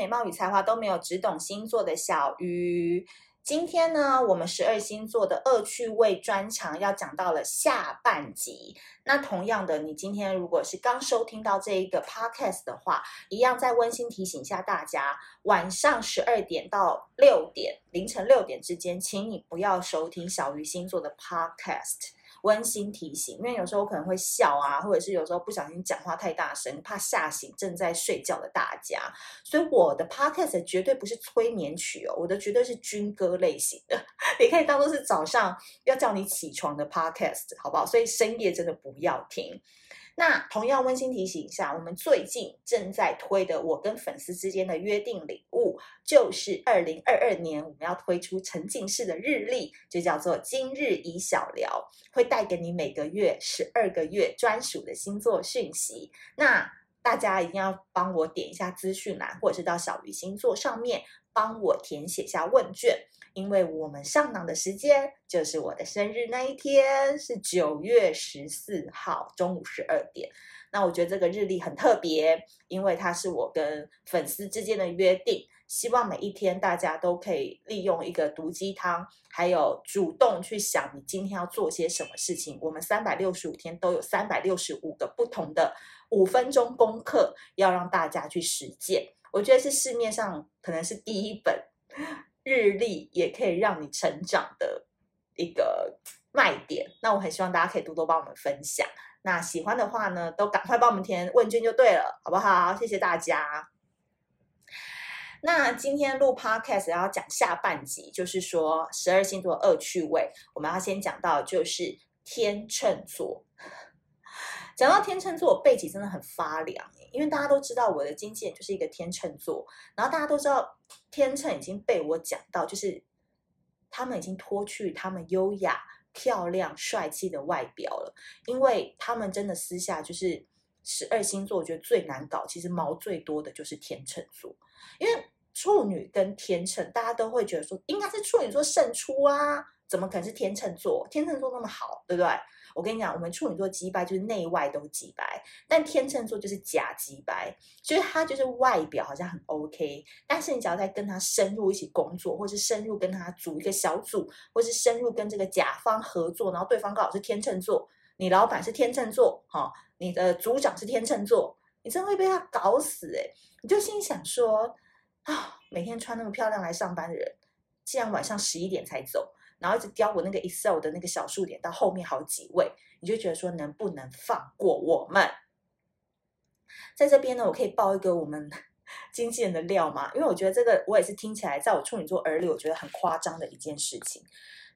美貌与才华都没有，只懂星座的小鱼。今天呢，我们十二星座的恶趣味专场要讲到了下半集。那同样的，你今天如果是刚收听到这一个 podcast 的话，一样再温馨提醒一下大家，晚上十二点到六点，凌晨六点之间，请你不要收听小鱼星座的 podcast。温馨提醒，因为有时候可能会笑啊，或者是有时候不小心讲话太大声，怕吓醒正在睡觉的大家。所以我的 podcast 绝对不是催眠曲哦，我的绝对是军歌类型的，你可以当做是早上要叫你起床的 podcast，好不好？所以深夜真的不要听。那同样温馨提醒一下，我们最近正在推的我跟粉丝之间的约定礼物，就是二零二二年我们要推出沉浸式的日历，就叫做今日以小聊，会带给你每个月十二个月专属的星座讯息。那大家一定要帮我点一下资讯栏，或者是到小鱼星座上面帮我填写下问卷。因为我们上档的时间就是我的生日那一天，是九月十四号中午十二点。那我觉得这个日历很特别，因为它是我跟粉丝之间的约定，希望每一天大家都可以利用一个毒鸡汤，还有主动去想你今天要做些什么事情。我们三百六十五天都有三百六十五个不同的五分钟功课要让大家去实践。我觉得是市面上可能是第一本。日历也可以让你成长的一个卖点，那我很希望大家可以多多帮我们分享。那喜欢的话呢，都赶快帮我们填问卷就对了，好不好？谢谢大家。那今天录 podcast 要讲下半集，就是说十二星座恶趣味，我们要先讲到就是天秤座。讲到天秤座，背脊真的很发凉，因为大家都知道我的经纪人就是一个天秤座，然后大家都知道天秤已经被我讲到，就是他们已经脱去他们优雅、漂亮、帅气的外表了，因为他们真的私下就是十二星座，我觉得最难搞，其实毛最多的就是天秤座，因为处女跟天秤，大家都会觉得说应该是处女座胜出啊，怎么可能是天秤座？天秤座那么好，对不对？我跟你讲，我们处女座击败就是内外都击败，但天秤座就是假击败，就是他就是外表好像很 OK，但是你只要在跟他深入一起工作，或是深入跟他组一个小组，或是深入跟这个甲方合作，然后对方刚好是天秤座，你老板是天秤座，哈、哦，你的组长是天秤座，你真会被他搞死诶、你就心想说啊，每天穿那么漂亮来上班的人，竟然晚上十一点才走。然后一直叼我那个 Excel 的那个小数点到后面好几位，你就觉得说能不能放过我们？在这边呢，我可以爆一个我们 经纪人的料嘛？因为我觉得这个我也是听起来在我处女座耳里，我觉得很夸张的一件事情。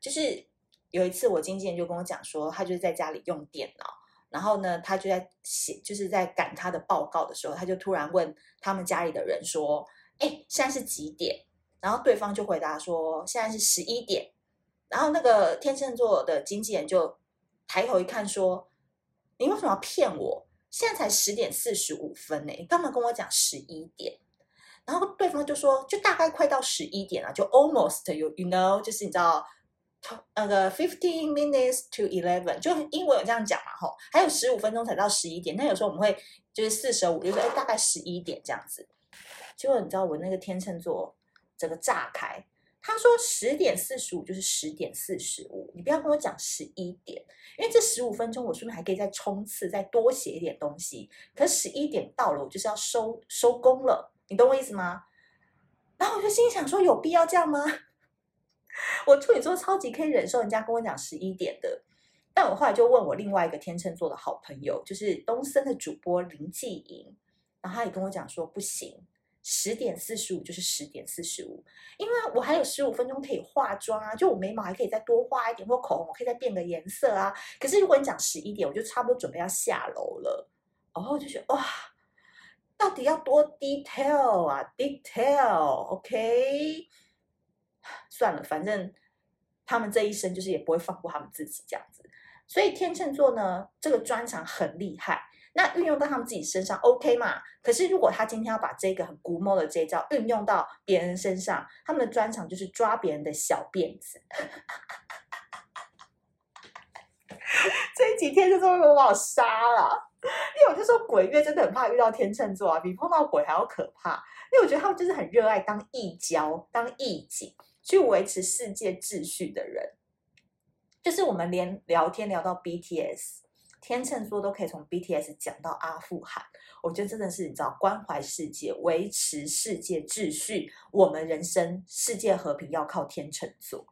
就是有一次我经纪人就跟我讲说，他就是在家里用电脑，然后呢，他就在写，就是在赶他的报告的时候，他就突然问他们家里的人说：“哎，现在是几点？”然后对方就回答说：“现在是十一点。”然后那个天秤座的经纪人就抬头一看，说：“你为什么要骗我？现在才十点四十五分呢，你干嘛跟我讲十一点？”然后对方就说：“就大概快到十一点了，就 almost you you know，就是你知道那个 fifteen minutes to eleven，就英文有这样讲嘛，吼，还有十五分钟才到十一点。那有时候我们会就是四舍五入，就说哎，大概十一点这样子。结果你知道我那个天秤座整个炸开。”他说十点四十五就是十点四十五，你不要跟我讲十一点，因为这十五分钟我顺便还可以再冲刺，再多写一点东西。可十一点到了，我就是要收收工了，你懂我意思吗？然后我就心想说，有必要这样吗？我处女座超级可以忍受人家跟我讲十一点的，但我后来就问我另外一个天秤座的好朋友，就是东森的主播林继莹，然后他也跟我讲说不行。十点四十五就是十点四十五，因为我还有十五分钟可以化妆啊，就我眉毛还可以再多画一点，或口红我可以再变个颜色啊。可是如果你讲十一点，我就差不多准备要下楼了。然后就觉得哇，到底要多 detail 啊？detail，OK？算了，反正他们这一生就是也不会放过他们自己这样子。所以天秤座呢，这个专长很厉害。那运用到他们自己身上，OK 嘛？可是如果他今天要把这个很古摸的这一招运用到别人身上，他们的专长就是抓别人的小辫子。这几天就这么把我杀了。因为我就说鬼月真的很怕遇到天秤座啊，比碰到鬼还要可怕。因为我觉得他们就是很热爱当义交、当义警，去维持世界秩序的人。就是我们连聊天聊到 BTS，天秤座都可以从 BTS 讲到阿富汗。我觉得真的是你知道，关怀世界、维持世界秩序，我们人生世界和平要靠天秤座。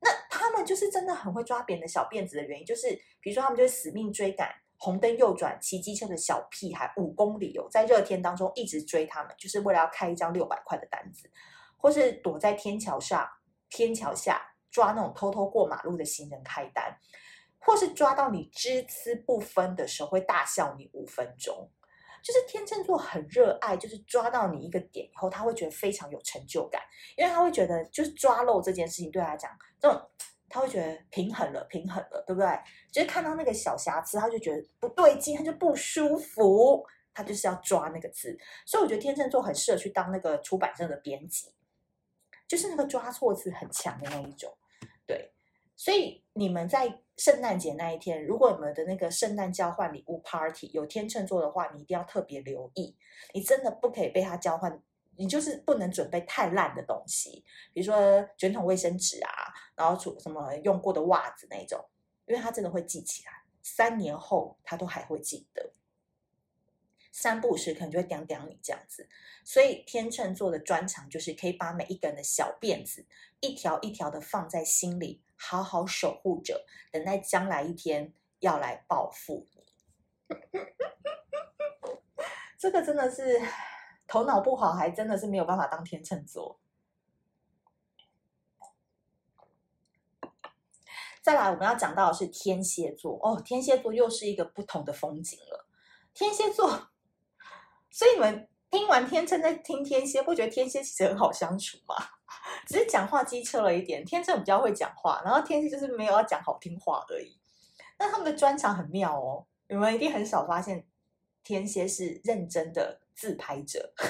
那他们就是真的很会抓别人的小辫子的原因，就是比如说他们就死命追赶红灯右转骑机车的小屁孩五公里哦，在热天当中一直追他们，就是为了要开一张六百块的单子，或是躲在天桥上、天桥下。抓那种偷偷过马路的行人开单，或是抓到你只字不分的时候会大笑你五分钟，就是天秤座很热爱，就是抓到你一个点以后，他会觉得非常有成就感，因为他会觉得就是抓漏这件事情对他来讲，这种他会觉得平衡了，平衡了，对不对？就是看到那个小瑕疵，他就觉得不对劲，他就不舒服，他就是要抓那个字，所以我觉得天秤座很适合去当那个出版社的编辑，就是那个抓错字很强的那一种。对，所以你们在圣诞节那一天，如果你们的那个圣诞交换礼物 party 有天秤座的话，你一定要特别留意，你真的不可以被他交换，你就是不能准备太烂的东西，比如说卷筒卫生纸啊，然后出什么用过的袜子那种，因为他真的会记起来，三年后他都还会记得。三不五时可能就会讲讲你这样子，所以天秤座的专长就是可以把每一个人的小辫子一条一条的放在心里，好好守护着，等待将来一天要来报复你。这个真的是头脑不好，还真的是没有办法当天秤座。再来，我们要讲到的是天蝎座哦，天蝎座又是一个不同的风景了。天蝎座。所以你们听完天秤在听天蝎，不觉得天蝎其实很好相处吗？只是讲话机车了一点，天秤比较会讲话，然后天蝎就是没有要讲好听话而已。那他们的专长很妙哦，你们一定很少发现天蝎是认真的自拍者。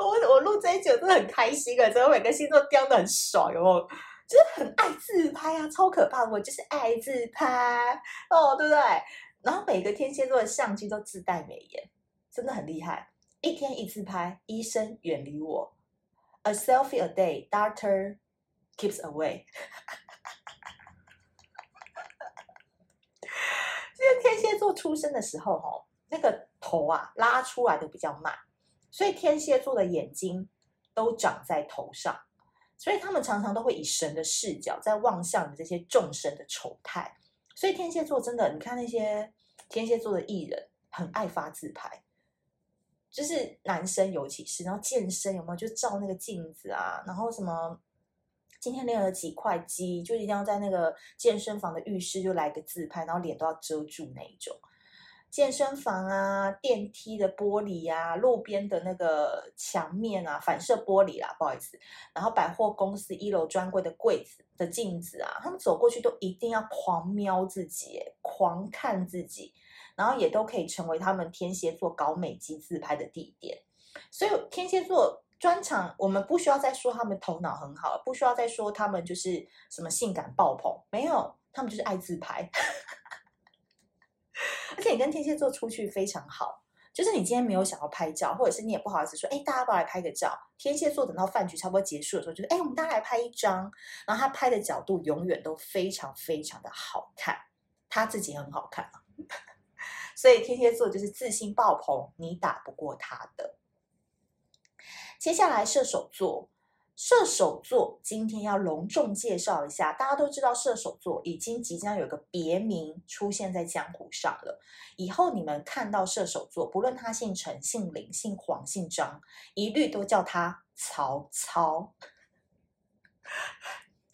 我我录这一集真的很开心啊，真的每个星座雕的很爽，有没有？就是很爱自拍啊，超可怕，我就是爱自拍哦，对不对？然后每个天蝎座的相机都自带美颜，真的很厉害。一天一次拍，医生远离我。A selfie a day, doctor keeps away。因为天蝎座出生的时候，哈，那个头啊拉出来的比较慢，所以天蝎座的眼睛都长在头上，所以他们常常都会以神的视角在望向你这些众生的丑态。所以天蝎座真的，你看那些天蝎座的艺人很爱发自拍，就是男生尤其是，然后健身有没有就照那个镜子啊，然后什么今天练了几块肌，就一定要在那个健身房的浴室就来个自拍，然后脸都要遮住那一种。健身房啊，电梯的玻璃啊，路边的那个墙面啊，反射玻璃啦，不好意思。然后百货公司一楼专柜的柜子的镜子啊，他们走过去都一定要狂瞄自己，狂看自己，然后也都可以成为他们天蝎座搞美肌自拍的地点。所以天蝎座专场，我们不需要再说他们头脑很好，不需要再说他们就是什么性感爆棚，没有，他们就是爱自拍。而且你跟天蝎座出去非常好，就是你今天没有想要拍照，或者是你也不好意思说，哎，大家过来拍个照。天蝎座等到饭局差不多结束的时候，就是，哎，我们大家来拍一张。然后他拍的角度永远都非常非常的好看，他自己很好看啊。所以天蝎座就是自信爆棚，你打不过他的。接下来射手座。射手座今天要隆重介绍一下，大家都知道射手座已经即将有个别名出现在江湖上了。以后你们看到射手座，不论他姓陈、姓林、姓黄、姓张，一律都叫他曹操。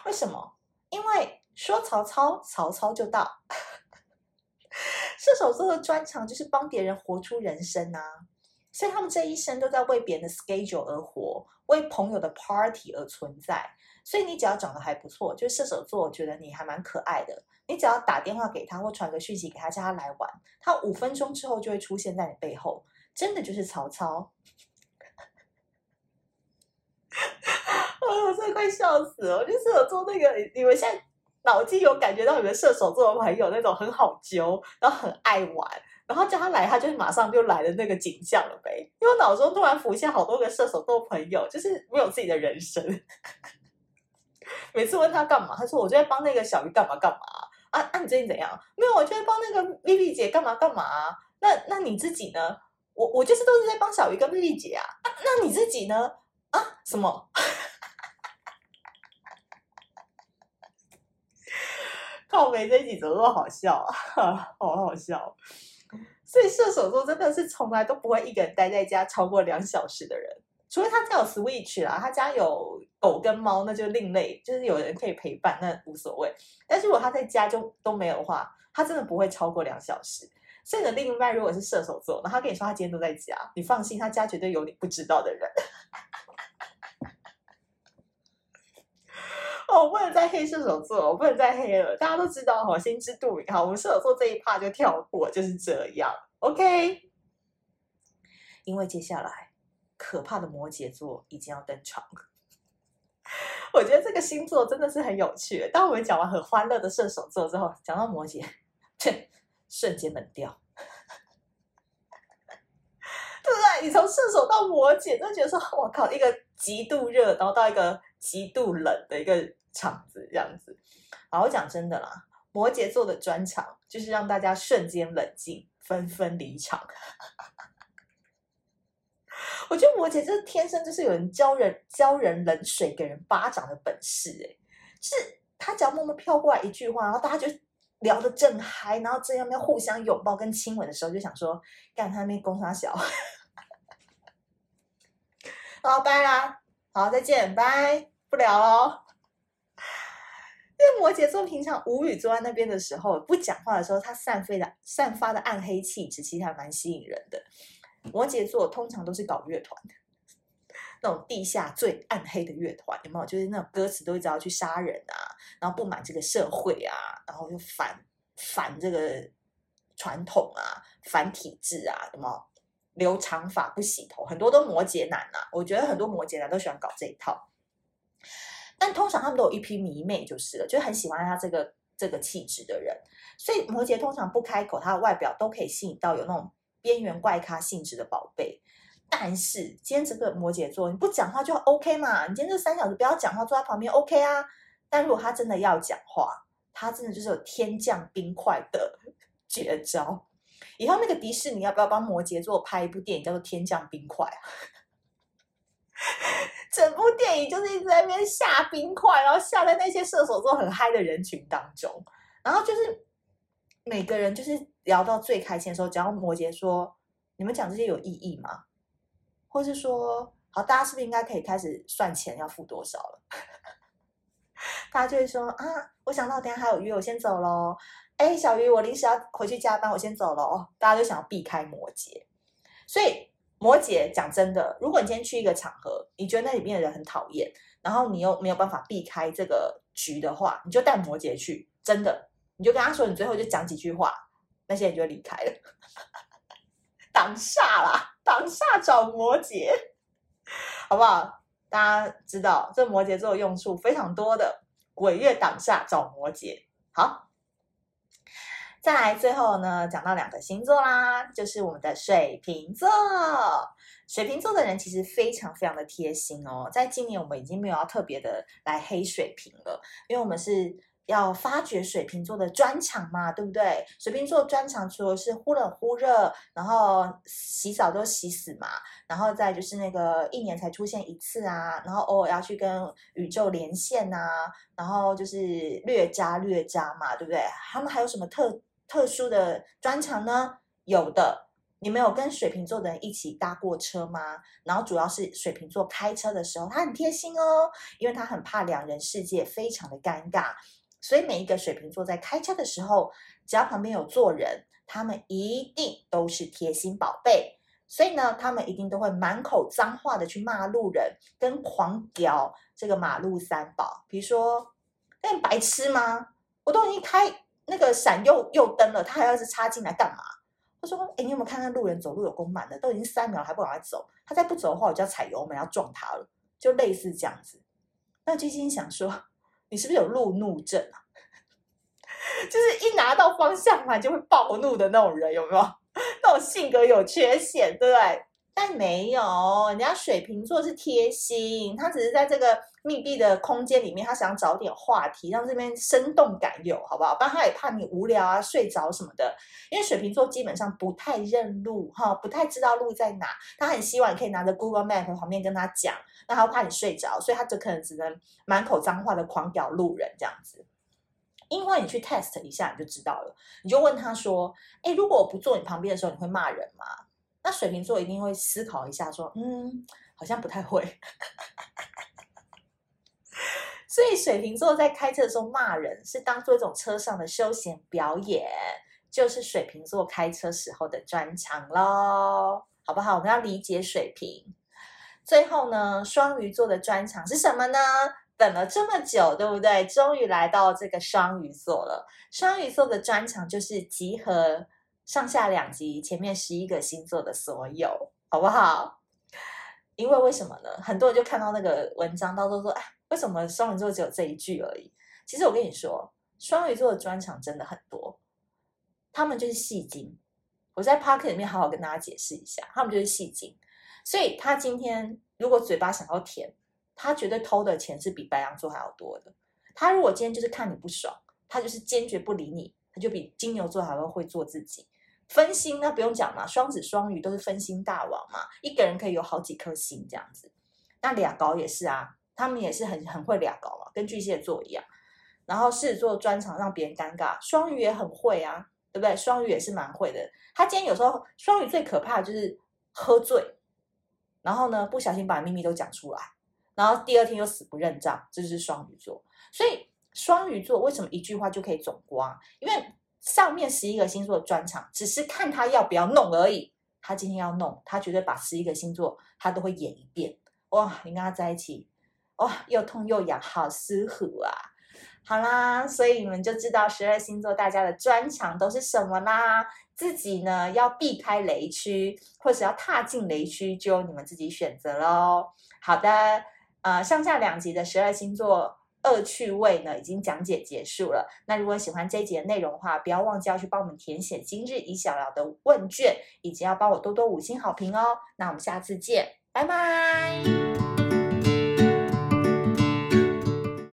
为什么？因为说曹操，曹操就到。射手座的专长就是帮别人活出人生啊。所以他们这一生都在为别人的 schedule 而活，为朋友的 party 而存在。所以你只要长得还不错，就射手座，觉得你还蛮可爱的。你只要打电话给他或传个讯息给他，叫他来玩，他五分钟之后就会出现在你背后，真的就是曹操。哎 呦，我真的快笑死了！我就射手座那个，你们现在脑筋有感觉到你们射手座的朋友那种很好揪，然后很爱玩，然后叫他来，他就马上就来的那个景象了呗。因为我脑中突然浮现好多个射手座朋友，就是没有自己的人生。每次问他干嘛，他说我就在帮那个小鱼干嘛干嘛啊啊！你最近怎样？没有，我就在帮那个丽丽姐干嘛干嘛啊。那那你自己呢？我我就是都是在帮小鱼跟丽丽姐啊，那你自己呢？啊什么？靠没这一集怎么那么好笑啊？好好笑。所以射手座真的是从来都不会一个人待在家超过两小时的人，除非他家有 Switch 啦，他家有狗跟猫，那就另类，就是有人可以陪伴，那无所谓。但是如果他在家就都没有的话，他真的不会超过两小时。所以你的另一半如果是射手座，然后他跟你说他今天都在家，你放心，他家绝对有你不知道的人。我不能再黑射手座，我不能再黑了。大家都知道哈，心知肚明。好，我们射手座这一趴就跳过，就是这样。OK，因为接下来可怕的摩羯座已经要登场了。我觉得这个星座真的是很有趣。当我们讲完很欢乐的射手座之后，讲到摩羯，切。瞬间冷掉，对不对？你从射手到摩羯，就觉得说，我靠，一个极度热，然后到一个极度冷的一个场子，这样子。好，我讲真的啦，摩羯座的专场就是让大家瞬间冷静，纷纷离场。我觉得摩羯就是天生就是有人浇人浇人冷水，给人巴掌的本事。哎，是他只要默默飘过来一句话，然后大家就。聊得正嗨，然后正要要互相拥抱跟亲吻的时候，就想说干他那攻杀小，好拜啦，好再见，拜，不聊喽。因为摩羯座平常无语坐在那边的时候，不讲话的时候，他散飞的散发的暗黑气质，其实还蛮吸引人的。摩羯座通常都是搞乐团的。那种地下最暗黑的乐团有没有？就是那种歌词都一直要去杀人啊，然后不满这个社会啊，然后就反反这个传统啊，反体制啊，什么留长发不洗头，很多都摩羯男啊。我觉得很多摩羯男都喜欢搞这一套，但通常他们都有一批迷妹就是了，就很喜欢他这个这个气质的人。所以摩羯通常不开口，他的外表都可以吸引到有那种边缘怪咖性质的宝贝。但是今天这个摩羯座，你不讲话就 OK 嘛？你今天这三小时不要讲话，坐在旁边 OK 啊。但如果他真的要讲话，他真的就是有天降冰块的 绝招。以后那个迪士尼要不要帮摩羯座拍一部电影，叫做《天降冰块》？整部电影就是一直在那边下冰块，然后下在那些射手座很嗨的人群当中，然后就是每个人就是聊到最开心的时候，只要摩羯说：“你们讲这些有意义吗？”或是说，好，大家是不是应该可以开始算钱要付多少了？大家就会说啊，我想到等下还有约，我先走喽。哎，小鱼，我临时要回去加班，我先走喽。大家都想要避开摩羯，所以摩羯讲真的，如果你今天去一个场合，你觉得那里面的人很讨厌，然后你又没有办法避开这个局的话，你就带摩羯去，真的，你就跟他说，你最后就讲几句话，那些人就离开了，挡煞啦。挡煞找摩羯，好不好？大家知道这摩羯座用处非常多的，鬼月挡煞找摩羯。好，再来最后呢，讲到两个星座啦，就是我们的水瓶座。水瓶座的人其实非常非常的贴心哦，在今年我们已经没有要特别的来黑水瓶了，因为我们是。要发掘水瓶座的专长嘛，对不对？水瓶座专长除了是忽冷忽热，然后洗澡都洗死嘛，然后再就是那个一年才出现一次啊，然后偶尔要去跟宇宙连线啊，然后就是略渣略渣嘛，对不对？他们还有什么特特殊的专长呢？有的，你们有跟水瓶座的人一起搭过车吗？然后主要是水瓶座开车的时候，他很贴心哦，因为他很怕两人世界非常的尴尬。所以每一个水瓶座在开车的时候，只要旁边有坐人，他们一定都是贴心宝贝。所以呢，他们一定都会满口脏话的去骂路人，跟狂屌这个马路三宝。比如说，那你白痴吗？我都已经开那个闪右右灯了，他还要是插进来干嘛？他说：哎，你有没有看看路人走路有够慢的？都已经三秒还不赶快走，他再不走的话，我就要踩油门要撞他了。就类似这样子。那基金想说。你是不是有路怒症啊？就是一拿到方向盘就会暴怒的那种人，有没有？那种性格有缺陷，对不对？但没有，人家水瓶座是贴心，他只是在这个密闭的空间里面，他想找点话题，让这边生动感有，好不好？不然他也怕你无聊啊、睡着什么的。因为水瓶座基本上不太认路，哈，不太知道路在哪。他很希望你可以拿着 Google Map 旁边跟他讲，那他怕你睡着，所以他就可能只能满口脏话的狂屌路人这样子。因为你去 test 一下，你就知道了。你就问他说：“哎，如果我不坐你旁边的时候，你会骂人吗？”那水瓶座一定会思考一下，说：“嗯，好像不太会。”所以水瓶座在开车的时候骂人，是当做一种车上的休闲表演，就是水瓶座开车时候的专长喽，好不好？我们要理解水瓶。最后呢，双鱼座的专长是什么呢？等了这么久，对不对？终于来到这个双鱼座了。双鱼座的专长就是集合。上下两集前面十一个星座的所有，好不好？因为为什么呢？很多人就看到那个文章，到时候说：“哎，为什么双鱼座只有这一句而已？”其实我跟你说，双鱼座的专长真的很多，他们就是戏精。我在 Podcast 里面好好跟大家解释一下，他们就是戏精。所以他今天如果嘴巴想要甜，他绝对偷的钱是比白羊座还要多的。他如果今天就是看你不爽，他就是坚决不理你，他就比金牛座还会会做自己。分心那不用讲嘛，双子双鱼都是分心大王嘛，一个人可以有好几颗心这样子。那俩高也是啊，他们也是很很会俩高嘛，跟巨蟹座一样。然后狮子座专长让别人尴尬，双鱼也很会啊，对不对？双鱼也是蛮会的。他今天有时候双鱼最可怕的就是喝醉，然后呢不小心把秘密都讲出来，然后第二天又死不认账，这就是双鱼座。所以双鱼座为什么一句话就可以总括？因为上面十一个星座的专场，只是看他要不要弄而已。他今天要弄，他绝对把十一个星座他都会演一遍。哇，你跟他在一起，哇，又痛又痒，好舒服啊！好啦，所以你们就知道十二星座大家的专长都是什么啦。自己呢要避开雷区，或者要踏进雷区，就由你们自己选择喽。好的，呃，上下两集的十二星座。恶趣味呢，已经讲解结束了。那如果喜欢这一集的内容的话，不要忘记要去帮我们填写今日一小聊的问卷，以及要帮我多多五星好评哦。那我们下次见，拜拜。